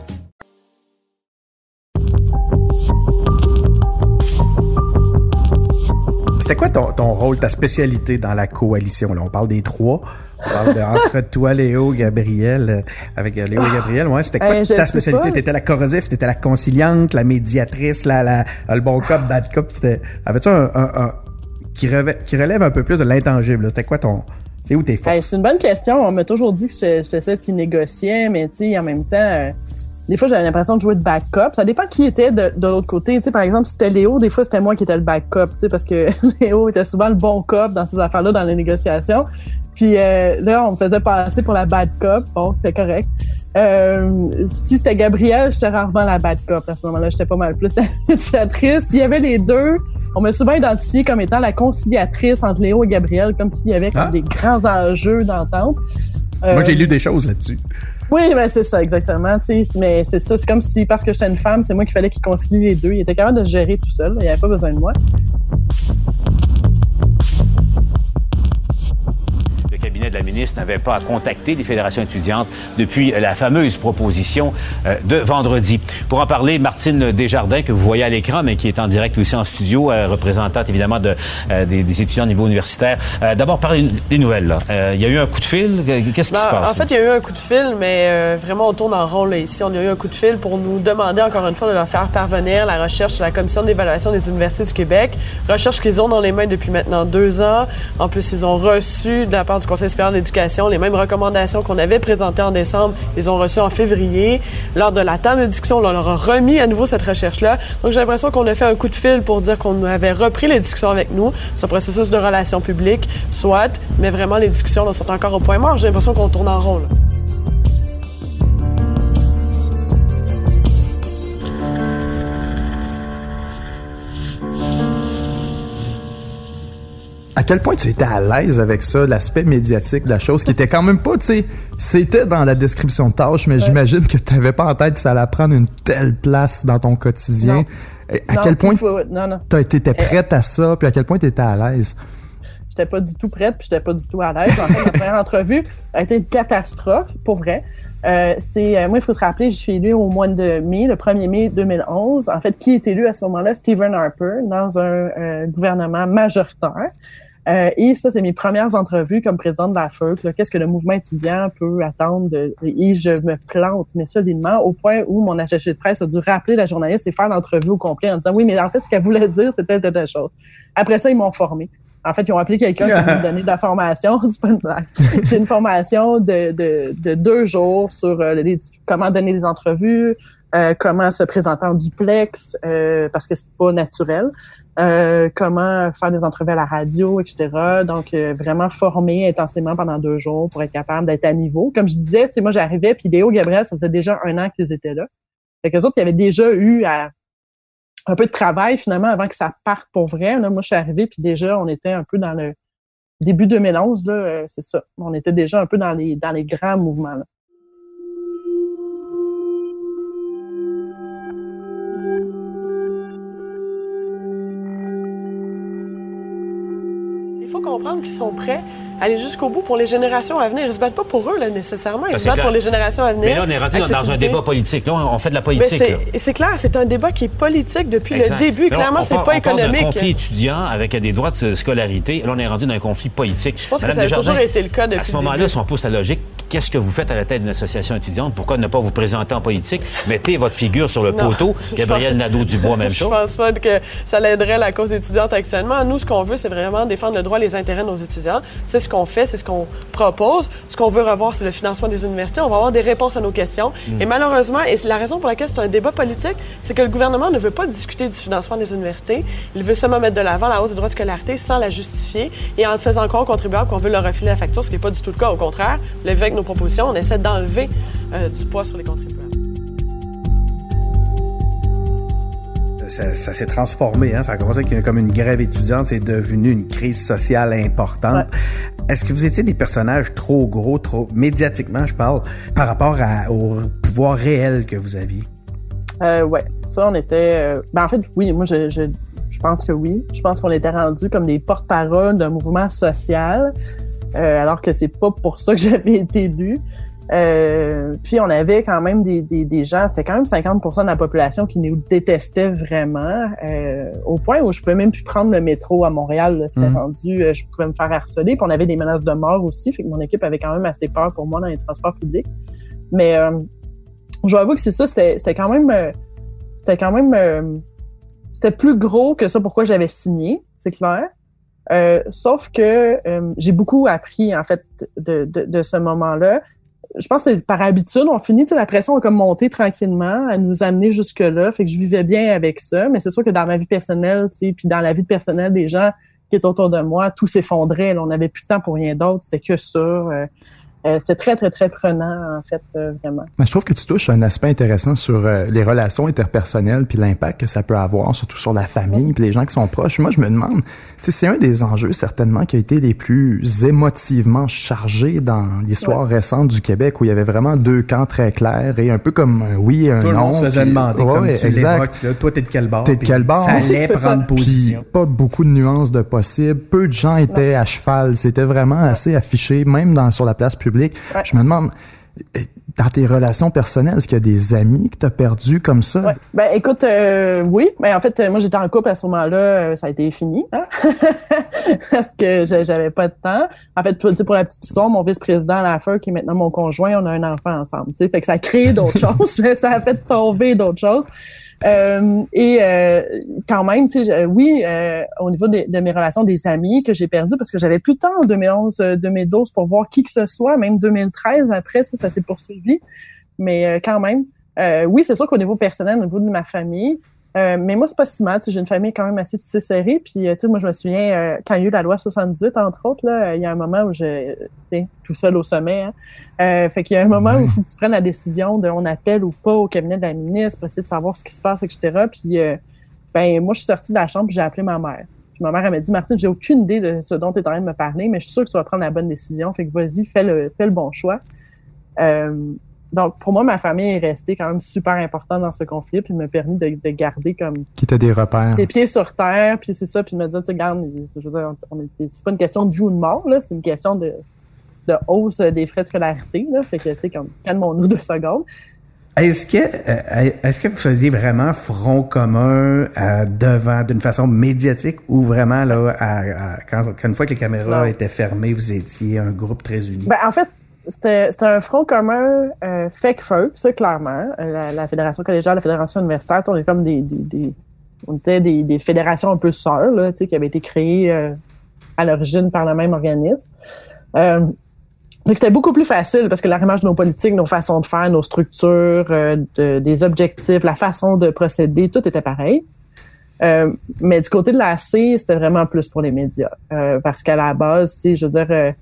C'était quoi ton, ton rôle, ta spécialité dans la coalition? Là? On parle des trois. On parle de, [LAUGHS] entre toi, Léo, Gabriel, euh, avec euh, Léo et Gabriel. Ouais, c'était quoi Euh, ta spécialité? T'étais la corrosive, t'étais la conciliante, la médiatrice, la, la, le bon cop, bad cop. Avais-tu un, un, un- qui, relève, qui relève un peu plus de l'intangible? C'était quoi ton, c'est où tes forces? Hey, c'est une bonne question. On m'a toujours dit que j'étais celle qui négociait, mais tu sais, en même temps, des fois, j'avais l'impression de jouer de backup. Ça dépend qui était de, de l'autre côté. Tu sais, par exemple, si c'était Léo, des fois, c'était moi qui étais le backup, tu sais, parce que [LAUGHS] Léo était souvent le bon cop dans ces affaires-là, dans les négociations. Puis euh, là, on me faisait passer pour la bad cop. Bon, c'était correct. Euh, si c'était Gabriel, j'étais rarement la bad cop. À ce moment-là, j'étais pas mal plus [LAUGHS] la médiatrice. S'il y avait les deux, on m'a souvent identifié comme étant la conciliatrice entre Léo et Gabriel, comme s'il y avait comme Ah. des grands enjeux d'entente. Moi, Euh, j'ai lu des choses là-dessus. Oui, ben c'est ça, exactement. Mais c'est ça, c'est comme si, parce que j'étais une femme, c'est moi qu'il fallait qu'il concilie les deux. Il était capable de se gérer tout seul. Il avait pas besoin de moi. Ministre n'avait pas à contacter les fédérations étudiantes depuis la fameuse proposition euh, de vendredi. Pour en parler, Martine Desjardins, que vous voyez à l'écran, mais qui est en direct aussi en studio, euh, représentante évidemment de, euh, des, des étudiants au niveau universitaire. D'abord, parlez des nouvelles. là. Il y a eu un coup de fil? Qu'est-ce qui se Ben, passe? En fait, il y a eu un coup de fil, mais vraiment, on tourne en rond là, ici. On a eu un coup de fil pour nous demander encore une fois de leur faire parvenir la recherche de la Commission d'évaluation des universités du Québec. Recherche qu'ils ont dans les mains depuis maintenant deux ans. En plus, ils ont reçu de la part du Conseil supérieur de l'éducation les mêmes recommandations qu'on avait présentées en décembre. Ils ont reçu en février. Lors de la table de discussion, on leur a remis à nouveau cette recherche-là. Donc, j'ai l'impression qu'on a fait un coup de fil pour dire qu'on avait repris les discussions avec nous. Un processus de relations publiques, soit, mais vraiment, les discussions sont encore au point mort. J'ai l'impression qu'on tourne en rond. À quel point tu étais à l'aise avec ça, l'aspect médiatique de la chose, qui était quand même pas, tu sais, c'était dans la description de tâche, mais j'imagine que tu n'avais pas en tête que ça allait prendre une telle place dans ton quotidien. Non. À Non, quel point tu étais prête à ça, puis à quel point tu étais à l'aise? J'étais pas du tout prête, puis j'étais pas du tout à l'aise. En fait, ma première entrevue a été une catastrophe, pour vrai. Euh, c'est euh, moi, il faut se rappeler, je suis élue au mois de mai, le 1er mai 2011. En fait, qui est élu à ce moment-là? Stephen Harper, dans un euh, gouvernement majoritaire. Euh, et ça, c'est mes premières entrevues comme présidente de la FEUC. Qu'est-ce que le mouvement étudiant peut attendre? De, et je me plante, mais solidement, au point où mon attaché de presse a dû rappeler la journaliste et faire l'entrevue au complet en disant, oui, mais en fait, ce qu'elle voulait dire, c'était telle, chose. Après ça, ils m'ont formé. En fait, ils ont appelé quelqu'un qui m'a donné de la formation. [LAUGHS] J'ai une formation de, de, de deux jours sur euh, les- comment donner des entrevues, euh, comment se présenter en duplex, euh, parce que c'est pas naturel, euh, comment faire des entrevues à la radio, etc. Donc, euh, vraiment formé intensément pendant deux jours pour être capable d'être à niveau. Comme je disais, tu sais, moi, j'arrivais, puis Léo, Gabriel, ça faisait déjà un an qu'ils étaient là. Fait qu'eux autres, ils avaient déjà eu un peu de travail finalement avant que ça parte pour vrai. Là, moi, je suis arrivée, puis déjà, on était un peu dans le début 2011, là, euh, c'est ça. On était déjà un peu dans les, dans les grands mouvements. Comprendre qu'ils sont prêts aller jusqu'au bout pour les générations à venir. Ils se battent pas pour eux, là, nécessairement. Ils Ça, se c'est battent clair. pour les générations à venir. Mais là, on est rendu dans- un débat politique. Là, on fait de la politique. c'est- c'est clair, c'est un débat qui est politique depuis Exact. le début. Là, Clairement, c'est pas on part d'un économique. conflit étudiant avec des droits de scolarité. Là, on est rendu dans un conflit politique. Je pense que ça a toujours été le cas depuis À ce moment-là, si on pousse la logique, qu'est-ce que vous faites à la tête d'une association étudiante? Pourquoi ne pas vous présenter en politique? Mettez votre figure sur le Non. poteau. [LAUGHS] Gabriel Nadeau-Dubois, même Je chose. pense pas que ça l'aiderait la cause étudiante actuellement. Nous, ce qu'on veut, c'est vraiment défendre le droit et les intérêts de nos étudiants. C'est ce qu'on fait, c'est ce qu'on propose. Ce qu'on veut revoir, c'est le financement des universités. On va avoir des réponses à nos questions. Mm. Et malheureusement, et c'est la raison pour laquelle c'est un débat politique, c'est que le gouvernement ne veut pas discuter du financement des universités. Il veut seulement mettre de l'avant la hausse du droit de scolarité sans la justifier et en le faisant encore aux contribuables qu'on veut leur refiler la facture, ce qui n'est pas du tout le cas. Au contraire, avec nos propositions, on essaie d'enlever euh, du poids sur les contribuables. Ça, ça s'est transformé. Hein? Ça a commencé avec une- comme une grève étudiante, c'est devenu une crise sociale importante. Est-ce que vous étiez des personnages trop gros, trop médiatiquement, je parle, par rapport à- au pouvoir réel que vous aviez? Euh, ouais, ça, on était. euh, Ben, en fait, oui, moi, je, je, je pense que oui. Je pense qu'on était rendus comme des porte-parole d'un mouvement social, euh, alors que c'est pas pour ça que [LAUGHS] j'avais été élue. Euh, puis on avait quand même des, des, des gens, c'était quand même 50% de la population qui nous détestait vraiment, euh, au point où je pouvais même plus prendre le métro à Montréal. C'était Mhm. rendu, euh, je pouvais me faire harceler. Puis on avait des menaces de mort aussi, fait que mon équipe avait quand même assez peur pour moi dans les transports publics. Mais euh, je dois avouer que c'est ça, c'était c'était quand même, c'était quand même, c'était plus gros que ça. Pourquoi j'avais signé, c'est clair. Euh, sauf que euh, j'ai beaucoup appris en fait de, de, de ce moment-là. Je pense que par habitude, on finit, tu sais, la pression a comme monté tranquillement, à nous amener jusque-là. Fait que je vivais bien avec ça. Mais c'est sûr que dans ma vie personnelle, tu sais, puis dans la vie personnelle des gens qui étaient autour de moi, tout s'effondrait. On n'avait plus de temps pour rien d'autre. C'était que ça. Euh, euh, c'était très, très, très prenant, en fait, euh, vraiment. Mais je trouve que tu touches un aspect intéressant sur euh, les relations interpersonnelles puis l'impact que ça peut avoir, surtout sur la famille puis les gens qui sont proches. Moi, je me demande, tu sais, c'est un des enjeux certainement qui a été les plus émotivement chargés dans l'histoire récente du Québec où il y avait vraiment deux camps très clairs et un peu comme un oui et un Tout le non. monde se faisait demander, Ouais, comme tu exact. là, toi, t'es de quel bord? T'es de quel bord? Ça allait [LAUGHS] prendre position. Pas beaucoup de nuances de possible. Peu de gens étaient à cheval. C'était vraiment assez affiché, même dans, sur la place publique. Ouais. Je me demande, euh, dans tes relations personnelles, est-ce qu'il y a des amis que t'as perdus comme ça? Ouais. Ben écoute, euh, oui, mais en fait, euh, moi j'étais en couple à ce moment-là, ça a été fini, hein? [LAUGHS] parce que j'a- j'avais pas de temps. En fait, tu sais, pour la petite histoire, mon vice-président à la fin, qui est maintenant mon conjoint, on a un enfant ensemble, tu fait que ça a créé d'autres [LAUGHS] choses, mais ça a fait tomber d'autres choses. Euh, et euh, quand même, tu sais, oui, euh, au niveau de, mes relations des amis que j'ai perdu parce que j'avais plus de temps en 2011, euh, 2012 pour voir qui que ce soit, même 2013 après ça, ça s'est poursuivi. Mais euh, quand même, euh, oui, c'est sûr qu'au niveau personnel, au niveau de ma famille, euh, mais moi, c'est pas si mal. tu sais, J'ai une famille quand même assez tissée serrée. Puis, euh, tu sais, moi, je me souviens, euh, quand il y a eu la loi 78, entre autres, là, euh, il y a un moment où je, tu sais, tout seul au sommet. Hein, euh, fait qu'il y a un moment où il faut que tu prennes la décision de on appelle ou pas au cabinet de la ministre pour essayer de savoir ce qui se passe, etc. Puis, euh, ben, moi, je suis sortie de la chambre j'ai appelé ma mère. Puis ma mère, elle m'a dit, Martine, j'ai aucune idée de ce dont tu es en train de me parler, mais je suis sûre que tu vas prendre la bonne décision. Fait que vas-y, fais le, fais le bon choix. Euh, donc, pour moi, ma famille est restée quand même super importante dans ce conflit, puis m'a permis de, de garder comme Qui étaient des repères? les pieds sur terre, puis c'est ça, puis me dire, tu sais, regarde, je veux dire, c'est pas une question de vie ou de mort, là, c'est une question de, de hausse des frais de scolarité, là, fait que, tu sais, comme, calmons-nous deux secondes. Est-ce que, euh, est-ce que vous faisiez vraiment front commun euh, devant, d'une façon médiatique ou vraiment, là, à- à- quand, quand une fois que les caméras Non. étaient fermées, vous étiez un groupe très uni? Ben, en fait, c'était un front commun euh, fake feu, ça, clairement. Euh, La, la Fédération collégiale, la Fédération universitaire, on est comme des, des, des- on était des, des fédérations un peu sœurs, là, qui avaient été créées euh, à l'origine par le même organisme. Euh, donc, c'était beaucoup plus facile parce que l'arrimage de nos politiques, nos façons de faire, nos structures, euh, de- des objectifs, la façon de procéder, tout était pareil. Euh, mais du côté de la C, c'était vraiment plus pour les médias. Parce qu'à la base, je veux dire,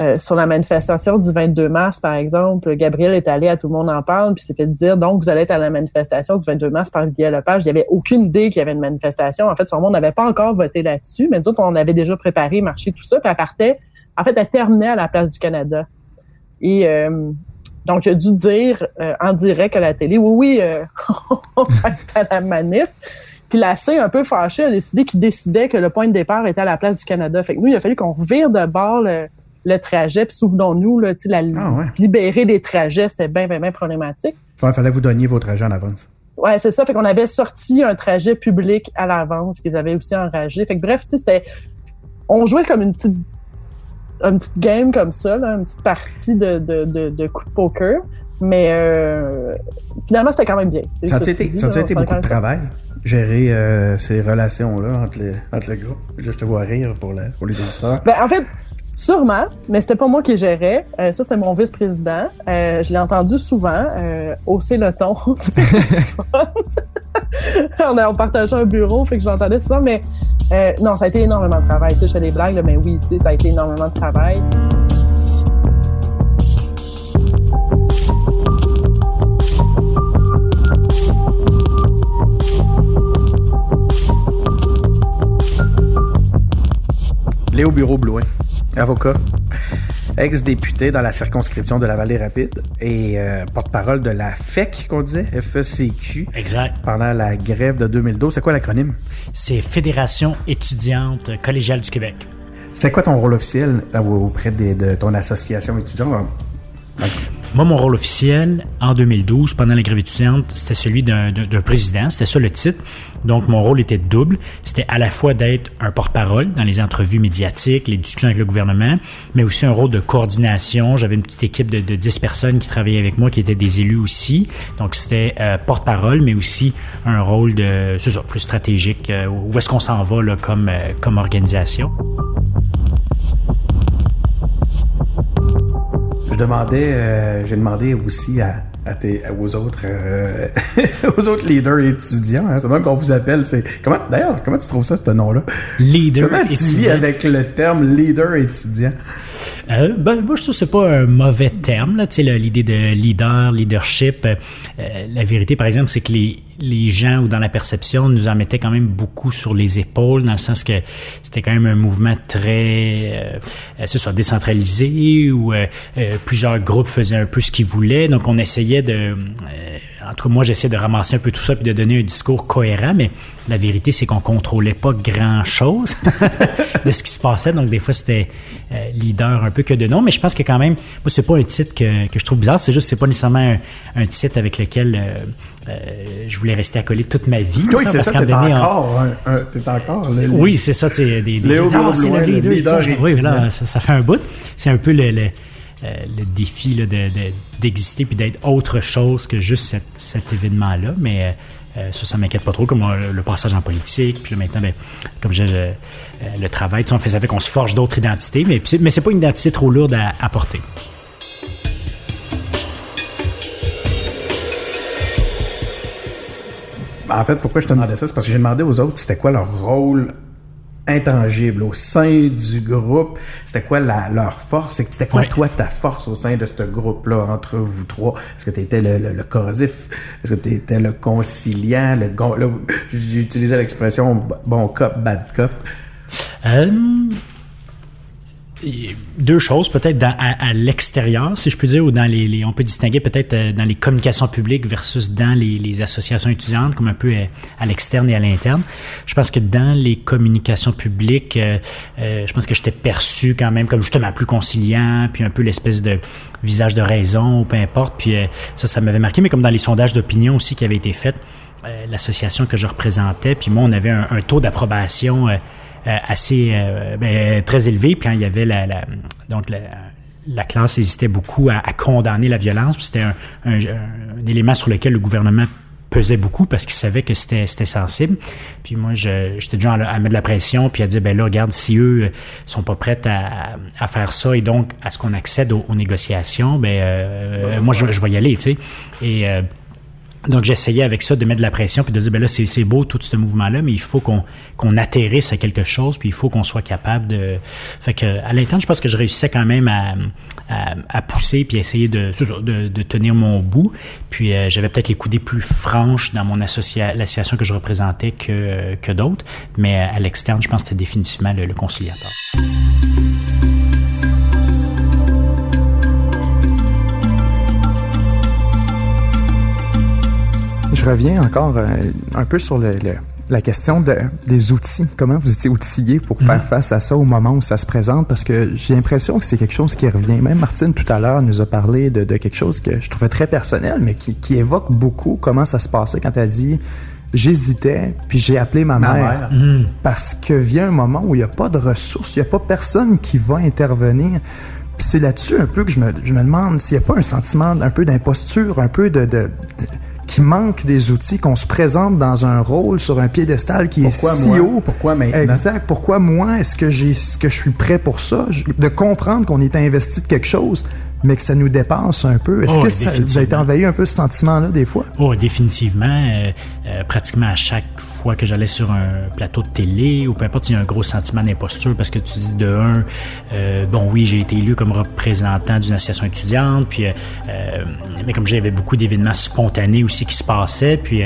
euh, sur la manifestation du 22 mars, par exemple, Gabriel est allé à Tout le monde en parle, puis s'est fait dire, donc, vous allez être à la manifestation du 22 mars par Guy Lepage. Il n'y avait aucune idée qu'il y avait une manifestation. En fait, son monde n'avait pas encore voté là-dessus, mais nous autres, on avait déjà préparé, marché, tout ça, puis elle partait, en fait, elle terminait à la place du Canada. Et euh, donc, il a dû dire euh, en direct à la télé, oui, oui, euh, [LAUGHS] on va à la manif. Puis la C, un peu fâchée, a décidé qu'il décidait que le point de départ était à la place du Canada. Fait que nous, il a fallu qu'on revire de bord le, le trajet. Puis souvenons-nous, là, la, libérer des trajets, c'était bien, bien, bien problématique. Il fallait vous donner votre argent en avance. Ouais, c'est ça. Fait qu'on avait sorti un trajet public à l'avance qu'ils avaient aussi enragé. Fait que bref, tu c'était. On jouait comme une petite une petite game comme ça, là, une petite partie de, de, de, de coup de poker. Mais euh, finalement, c'était quand même bien. Ça a Ceci été, dit, ça là, été beaucoup de travail, gérer euh, ces relations-là entre, les, entre le groupe? Là, je te vois rire pour, la- pour les auditeurs. Ben, en fait, sûrement, mais c'était pas moi qui gérais. Euh, ça, c'était mon vice-président. Euh, je l'ai entendu souvent euh, hausser le ton. [LAUGHS] on, partageait un bureau, fait que j'entendais souvent, mais non, ça a été énormément de travail. Tu sais, je fais des blagues, mais oui, tu sais, ça a été énormément de travail. Léo Bureau Blouin, avocat, ex-député dans la circonscription de la Vallée-Rapide et euh, porte-parole de la FEC, qu'on disait, FECQ. Exact. Pendant la grève de 2012. C'est quoi l'acronyme? C'est Fédération étudiante collégiale du Québec. C'était quoi ton rôle officiel euh, auprès de ton association étudiante? Moi, mon rôle officiel en 2012, pendant la grève étudiante, c'était celui d'un président. C'était ça le titre. Donc, mon rôle était double. C'était à la fois d'être un porte-parole dans les entrevues médiatiques, les discussions avec le gouvernement, mais aussi un rôle de coordination. J'avais une petite équipe de, de 10 personnes qui travaillaient avec moi, qui étaient des élus aussi. Donc, c'était euh, porte-parole, mais aussi un rôle de, ça, plus stratégique. Euh, où est-ce qu'on s'en va là, comme, euh, comme organisation? Demandais, euh, j'ai demandé aussi à, à tes, aux autres, euh, [LAUGHS] aux autres leaders étudiants. Hein, c'est même qu'on vous appelle. C'est comment D'ailleurs, comment tu trouves ça ce nom-là? Leader Comment tu vis étudiant. avec le terme leader étudiant? Euh, ben, moi, je trouve que c'est pas un mauvais terme, là, l'idée de leader, leadership. Euh, la vérité, par exemple, c'est que les, les gens, ou dans la perception, nous en mettaient quand même beaucoup sur les épaules, dans le sens que c'était quand même un mouvement très, euh, euh, c'est ça, décentralisé, où euh, euh, plusieurs groupes faisaient un peu ce qu'ils voulaient. Donc, on essayait de... euh, en tout cas, moi, j'essayais de ramasser un peu tout ça puis de donner un discours cohérent, mais la vérité, c'est qu'on contrôlait pas grand-chose [LAUGHS] de ce qui se passait. Donc, des fois, c'était euh, leader un peu que de nom. Mais je pense que quand même, moi, c'est pas un titre que, que je trouve bizarre. C'est juste c'est pas nécésairement un, un titre avec lequel euh, je voulais rester accolé toute ma vie. Oui, c'est ça. T'es encore, un, un- t'es encore. le- oui, c'est ça, tu des, des Léo c'est le le leader, leader tu sais, Oui, là, ça, ça fait un bout. C'est un peu le, le, euh, le défi là, de- de- d'exister puis d'être autre chose que juste cet, cet événement-là. Mais euh, euh, ça, ça m'inquiète pas trop, comme euh, le passage en politique. Puis là, maintenant, ben, comme euh, le travail, tu sais, on fait ça fait qu'on se forge d'autres identités, mais, mais c'est pas une identité trop lourde à, à porter. En fait, pourquoi je te demandais ça, c'est parce que j'ai demandé aux autres c'était quoi leur rôle intangible au sein du groupe, c'était quoi la- leur force, et c'était quoi toi ta force au sein de ce groupe-là entre vous trois? Est-ce que tu étais le, le- le corrosif? Est-ce que tu étais le conciliant le, le- J'utilisais l'expression bon cop, bad cop. Euh, deux choses, peut-être à, à l'extérieur, si je peux dire, ou dans les, les- on peut distinguer peut-être euh, dans les communications publiques versus dans les, les associations étudiantes, comme un peu euh, à l'externe et à l'interne. Je pense que dans les communications publiques, euh, euh, je pense que j'étais perçu quand même comme justement plus conciliant, puis un peu l'espèce de visage de raison, peu importe. Puis euh, ça, ça m'avait marqué, mais comme dans les sondages d'opinion aussi qui avaient été faits, euh, l'association que je représentais, puis moi, on avait un, un taux d'approbation assez euh, ben, très élevé. Puis quand il y avait la, la- donc la, la classe hésitait beaucoup à, à condamner la violence. Puis c'était un, un- un élément sur lequel le gouvernement pesait beaucoup parce qu'il savait que c'était c'était sensible. Puis moi, je- j'étais déjà à, à mettre de la pression puis à dire, ben là, regarde, si eux euh, sont pas prêts à, à faire ça et donc à ce qu'on accède aux, aux négociations, ben euh, moi, je, je vais y aller, tu sais. Et euh, donc, j'essayais avec ça de mettre de la pression puis de dire, ben là, c'est beau tout ce mouvement-là, mais il faut qu'on qu'on atterrisse à quelque chose, puis il faut qu'on soit capable de... Fait que, à l'interne, je pense que je réussissais quand même à, à, pousser puis essayer de, de, tenir mon bout. Puis, euh, j'avais peut-être les coudées plus franches dans mon associa l'association que je représentais que, que d'autres, mais à l'externe, je pense que c'était définitivement le conciliateur. Je reviens encore euh, un peu sur le, le- la question de- des outils. Comment vous étiez outillé pour faire face à ça au moment où ça se présente? Parce que j'ai l'impression que c'est quelque chose qui revient. Même Martine, tout à l'heure, nous a parlé de, de quelque chose que je trouvais très personnel, mais qui, qui évoque beaucoup comment ça se passait quand elle dit J'hésitais, puis j'ai appelé ma, Ma mère. mère. Mhm. Parce que vient un moment où il n'y a pas de ressources, il n'y a pas personne qui va intervenir. Puis c'est là-dessus un peu que je me, je me demande s'il n'y a pas un sentiment un peu d'imposture, un peu de, de- de- qui manque des outils, qu'on se présente dans un rôle sur un piédestal qui Pourquoi est si moi? haut. Pourquoi maintenant? Exact. Pourquoi moi? Est-ce que j'ai, est-ce que je suis prêt pour ça? De comprendre qu'on est investi de quelque chose, mais que ça nous dépasse un peu. Est-ce Oh, que ça, vous avez été envahi un peu ce sentiment-là des fois? Oh, définitivement. Euh, euh, pratiquement à chaque fois que j'allais sur un plateau de télé ou peu importe, il y a un gros sentiment d'imposture parce que tu dis de un, euh, bon oui, j'ai été élu comme représentant d'une association étudiante, puis mais comme j'avais beaucoup d'événements spontanés aussi qui se passaient, puis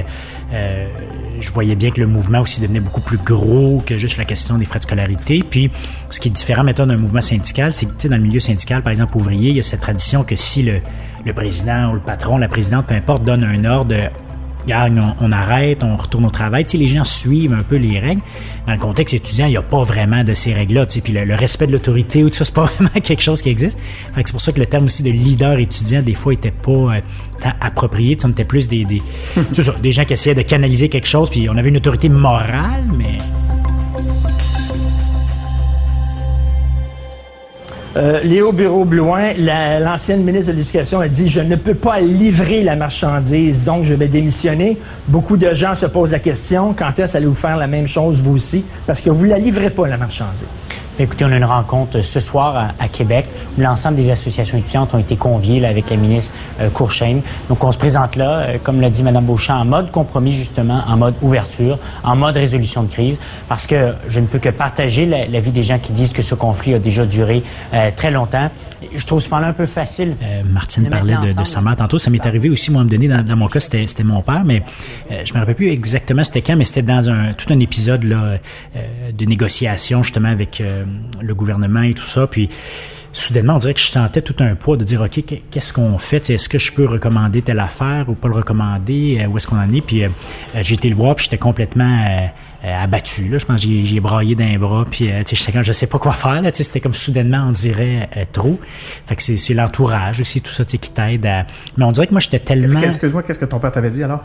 je voyais bien que le mouvement aussi devenait beaucoup plus gros que juste la question des frais de scolarité. Puis, ce qui est différent, mettons, d'un mouvement syndical, c'est que, tu sais, dans le milieu syndical, par exemple, ouvrier, il y a cette tradition que si le, président ou le patron, la présidente, peu importe, donne un ordre regarde, on, arrête, on retourne au travail. Sais, les gens suivent un peu les règles. Dans le contexte étudiant, il n'y a pas vraiment de ces règles-là. Puis le, respect de l'autorité ou tout ça, c'est pas [LAUGHS] vraiment quelque chose qui existe. C'est pour ça que le terme aussi de leader étudiant, des fois, était pas euh, tant approprié. On plus des, des, [LAUGHS] des gens qui essayaient de canaliser quelque chose, puis on avait une autorité morale, mais Euh, Léo Bureau-Blouin, l'ancienne ministre de l'Éducation, a dit Je ne peux pas livrer la marchandise, donc je vais démissionner. Beaucoup de gens se posent la question quand est-ce allez vous faire la même chose, vous aussi, parce que vous ne la livrez pas, la marchandise. Écoutez, on a une rencontre ce soir à, Québec où l'ensemble des associations étudiantes ont été conviées là, avec la ministre euh, Courchaine. Donc, on se présente là, euh, comme l'a dit Mme Beauchamp, en mode compromis, justement, en mode ouverture, en mode résolution de crise, parce que je ne peux que partager l'avis des gens qui disent que ce conflit a déjà duré euh, très longtemps. Je trouve cependant un peu facile. Martine parlait de, de, sa mère tantôt. Ça m'est arrivé aussi, moi, à me donner, dans, dans mon cas, c'était mon père, mais je me rappelle plus exactement c'était quand, mais c'était dans un, tout un épisode là, de négociation, justement, avec le gouvernement et tout ça. Puis soudainement, on dirait que je sentais tout un poids de dire, OK, qu'est-ce qu'on fait? Est-ce que je peux recommander telle affaire ou pas le recommander? Où est-ce qu'on en est? Puis j'ai été le voir, puis j'étais complètement euh, abattu. Là. Je pense que j'ai braillé d'un bras, puis euh, je sais, je sais pas quoi faire. Là, c'était comme soudainement, on dirait, euh, trop. Fait que c'est l'entourage aussi, tout ça qui t'aide à... Mais on dirait que moi, j'étais tellement... Excuse-moi, qu'est-ce que ton père t'avait dit alors?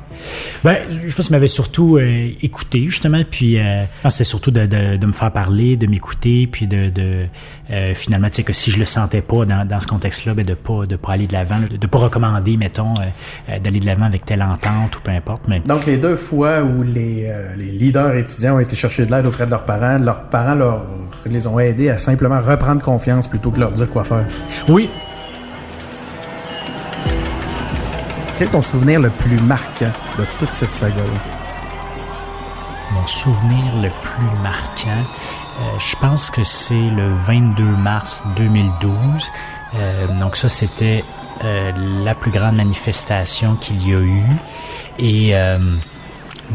Ben, je pense qu'il m'avait surtout euh, écouté, justement, puis euh, je pense que c'était surtout de, de, de, me faire parler, de m'écouter, puis de... de euh, finalement, tu sais, que si je le sentais pas dans, dans ce contexte-là, ben, de pas de pas aller de l'avant, de pas recommander, mettons, d'aller de l'avant avec telle entente ou peu importe. Mais... Donc, les deux fois où les, les leaders étudiants ont été chercher de l'aide auprès de leurs parents. Leurs parents leur, les ont aidés à simplement reprendre confiance plutôt que leur dire quoi faire. Oui. Quel est ton souvenir le plus marquant de toute cette saga-là? Mon souvenir le plus marquant, euh, je pense que c'est le 22 mars 2012. Euh, donc ça, c'était euh, la plus grande manifestation qu'il y a eu. Et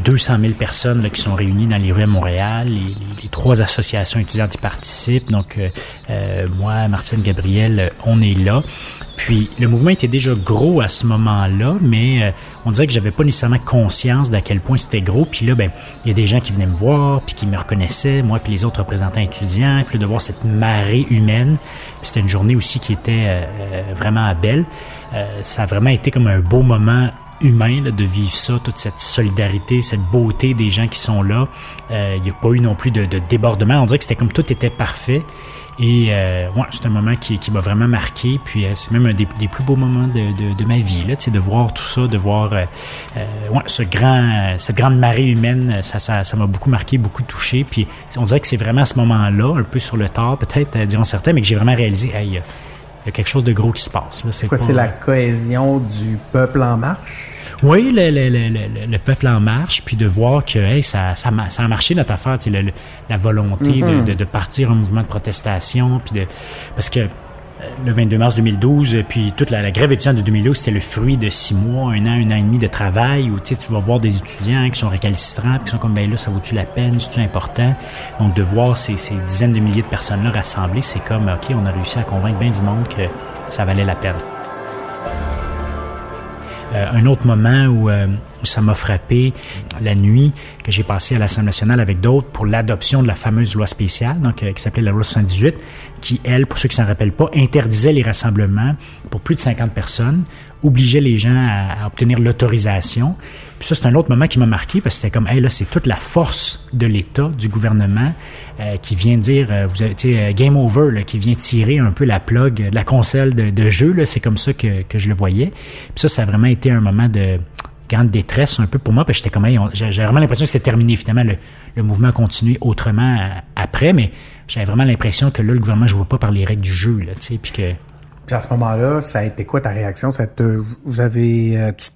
200 000 personnes qui sont réunies dans les rues à Montréal. Les, trois associations étudiantes y participent. Donc, euh, euh, moi, Martine Gabriel, on est là. Puis, le mouvement était déjà gros à ce moment-là, mais euh, on dirait que j'avais pas nécessairement conscience d'à quel point c'était gros. Puis là, ben, il y a des gens qui venaient me voir, puis qui me reconnaissaient, moi puis les autres représentants étudiants. Puis de voir cette marée humaine. C'était une journée aussi qui était vraiment belle. ça a vraiment été comme un beau moment humain là, de vivre ça, toute cette solidarité, cette beauté des gens qui sont là. Il euh, n'y a pas eu non plus de, de, débordement. On dirait que c'était comme tout était parfait. Et euh, ouais, c'est un moment qui, qui m'a vraiment marqué. Puis euh, c'est même un des, des, plus beaux moments de, de, de ma vie, là, de voir tout ça, de voir euh, ouais, ce grand, cette grande marée humaine. Ça, ça, ça m'a beaucoup marqué, beaucoup touché. Puis on dirait que c'est vraiment à ce moment-là, un peu sur le tard, peut-être, diront certains, mais que j'ai vraiment réalisé, hey, il y a quelque chose de gros qui se passe. C'est quoi, c'est la cohésion du peuple en marche? Oui, le, le, le, le, peuple en marche, puis de voir que hey, ça, ça, ça a marché notre affaire, le, la volonté mm -hmm. de, de, de, partir un mouvement de protestation, puis de parce que le 22 mars 2012, puis toute la, la grève étudiante de 2012, c'était le fruit de six mois, un an, un an et demi de travail où tu vas voir des étudiants qui sont récalcitrants, puis qui sont comme, ben là, ça vaut-tu la peine, c'est-tu important? Donc, de voir ces, ces dizaines de milliers de personnes-là rassemblées, c'est comme, OK, on a réussi à convaincre bien du monde que ça valait la peine. Euh, un autre moment où, euh, où ça m'a frappé, la nuit que j'ai passé à l'Assemblée nationale avec d'autres pour l'adoption de la fameuse loi spéciale, donc euh, qui s'appelait la loi 78, qui, elle, pour ceux qui s'en rappellent pas, interdisait les rassemblements pour plus de 50 personnes, obligeait les gens à obtenir l'autorisation. Puis ça, c'est un autre moment qui m'a marqué parce que c'était comme, hey, là, c'est toute la force de l'État, du gouvernement, euh, qui vient dire, euh, vous avez, sais, game over, là, qui vient tirer un peu la plug de la console de, de jeu, là, c'est comme ça que, que je le voyais. Puis ça, ça a vraiment été un moment de grande détresse un peu pour moi, parce que j'étais comme, hey, j'ai vraiment l'impression que c'était terminé, finalement, le, le mouvement a continué autrement à, après, mais j'avais vraiment l'impression que là, le gouvernement ne jouait pas par les règles du jeu, là, tu sais, puis que... À ce moment-là, ça a été quoi ta réaction? Ça te, vous avez, euh, tu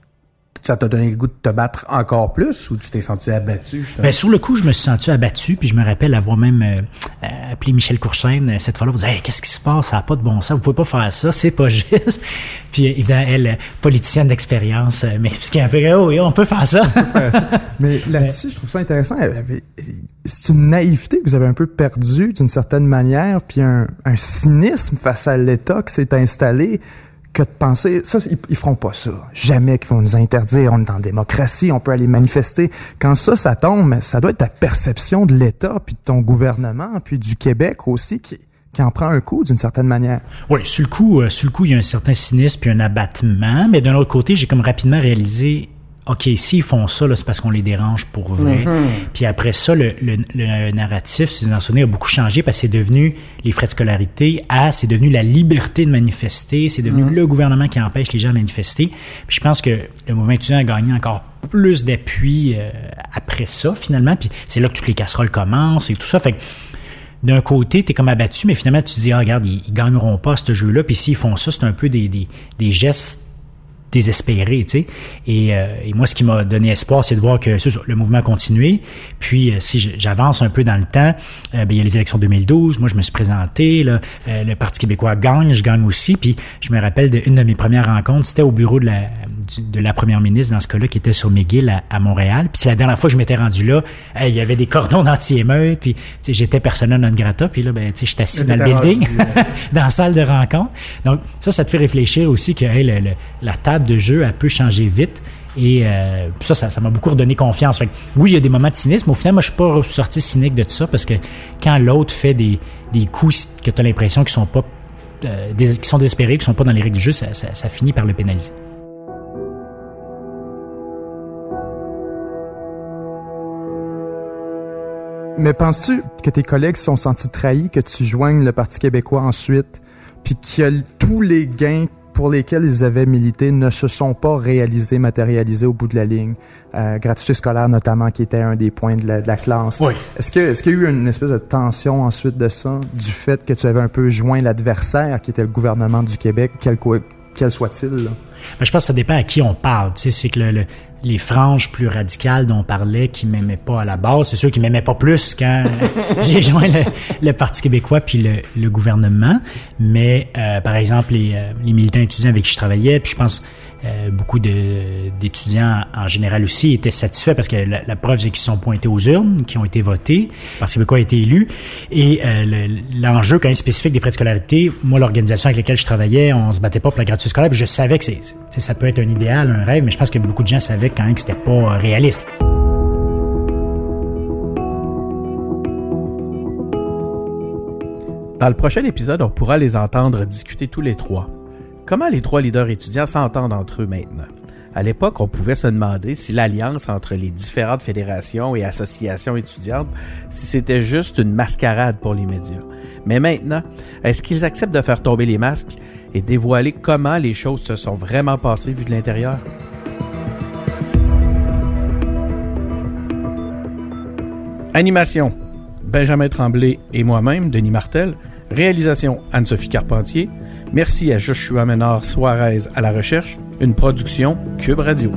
ça t'a donné le goût de te battre encore plus ou tu t'es senti abattu? Ben, sur le coup, je me suis senti abattu, puis je me rappelle avoir même euh, appelé Michel Courchaine cette fois-là pour dire hey, Qu'est-ce qui se passe? Ça n'a pas de bon sens, vous pouvez pas faire ça, c'est pas [LAUGHS] juste. puis évidemment, elle, politicienne d'expérience, m'expliquait un peu oh, oui, on peut faire ça. [LAUGHS] Mais là-dessus, je trouve ça intéressant. C'est une naïveté que vous avez un peu perdue d'une certaine manière, puis un, un cynisme face à l'État qui s'est installé de penser, ça, ils, ils feront pas ça. Jamais qu'ils vont nous interdire. On est en démocratie, on peut aller manifester. Quand ça, ça tombe, ça doit être ta perception de l'État, puis de ton gouvernement, puis du Québec aussi, qui, qui en prend un coup d'une certaine manière. Oui, sur le coup, euh, sur le coup, il y a un certain cynisme puis un abattement, mais d'un autre côté, j'ai comme rapidement réalisé OK, s'ils font ça, c'est parce qu'on les dérange pour vrai. Mhm. Puis après ça, le, le, le narratif, si vous en souvenez, a beaucoup changé parce que c'est devenu les frais de scolarité à, c'est devenu la liberté de manifester, c'est devenu Mhm. le gouvernement qui empêche les gens de manifester. Puis je pense que le mouvement étudiant a gagné encore plus d'appui euh, après ça, finalement. Puis c'est là que toutes les casseroles commencent et tout ça. Fait que d'un côté, tu es comme abattu, mais finalement, tu te dis, ah, regarde, ils, ils gagneront pas ce jeu-là. Puis s'ils font ça, c'est un peu des, des, des gestes désespérés, tu sais. Et, euh, et moi, ce qui m'a donné espoir, c'est de voir que ça, le mouvement a continué. Puis, euh, si j'avance un peu dans le temps, euh, ben, il y a les élections 2012. Moi, je me suis présenté. Là, euh, le Parti québécois gagne, je gagne aussi. Puis, je me rappelle d'une de mes premières rencontres, c'était au bureau de la, du- de la première ministre, dans ce cas-là, qui était sur McGill à, à Montréal. Puis, c'est la dernière fois que je m'étais rendu là. il y avait des cordons d'anti-émeute. Puis, tu sais, j'étais persona non grata. Puis là, ben, tu sais, j'étais assis dans le building, rendu, euh, [LAUGHS] dans la salle de rencontre. Donc, ça, ça te fait réfléchir aussi que hey, le- le- la table de jeu, elle peut changer vite. Et euh, ça, ça m'a beaucoup redonné confiance. Oui, il y a des moments de cynisme, au final, moi, je suis pas sorti cynique de tout ça parce que quand l'autre fait des, des coups que tu as l'impression qu'ils sont pas euh, dés- qui sont désespérés, qui sont pas dans les règles du jeu, ça, ça- finit par le pénaliser. Mais penses-tu que tes collègues se sont sentis trahis, que tu joignes le Parti québécois ensuite, puis que l- tous les gains pour lesquels ils avaient milité ne se sont pas réalisés, matérialisés au bout de la ligne? Euh, gratuité scolaire notamment, qui était un des points de la, de la classe. Oui. Est-ce que est-ce qu'il y a eu une espèce de tension ensuite de ça, du fait que tu avais un peu joint l'adversaire, qui était le gouvernement du Québec, quel, quel soit-il? là? Ben, je pense que ça dépend à qui on parle. C'est que le- le- les franges plus radicales dont on parlait, qui m'aimaient pas à la base, c'est sûr qu'ils m'aimaient pas plus quand [LAUGHS] j'ai joint le, le Parti québécois puis le, le gouvernement. Mais euh, par exemple, les, euh, les militants étudiants avec qui je travaillais, puis je pense euh, beaucoup d'étudiants en général aussi étaient satisfaits parce que la, preuve c'est qu'ils sont pointés aux urnes, qui ont été votés, le Parti québécois a été élu. Et euh, le- l'enjeu quand même spécifique des frais de scolarité, moi l'organisation avec laquelle je travaillais, on se battait pas pour la gratuité scolaire, puis je savais que ça peut être un idéal, un rêve, mais je pense que beaucoup de gens savaient quand même que c'était pas réaliste. Dans le prochain épisode, on pourra les entendre discuter tous les trois. Comment les trois leaders étudiants s'entendent entre eux maintenant? À l'époque, on pouvait se demander si l'alliance entre les différentes fédérations et associations étudiantes, si c'était juste une mascarade pour les médias. Mais maintenant, est-ce qu'ils acceptent de faire tomber les masques et dévoiler comment les choses se sont vraiment passées vues de l'intérieur? Animation. Benjamin Tremblay et moi-même, Denis Martel. Réalisation Anne-Sophie Carpentier. Merci à Joshua Ménard Suarez à la recherche. Une production Cube Radio.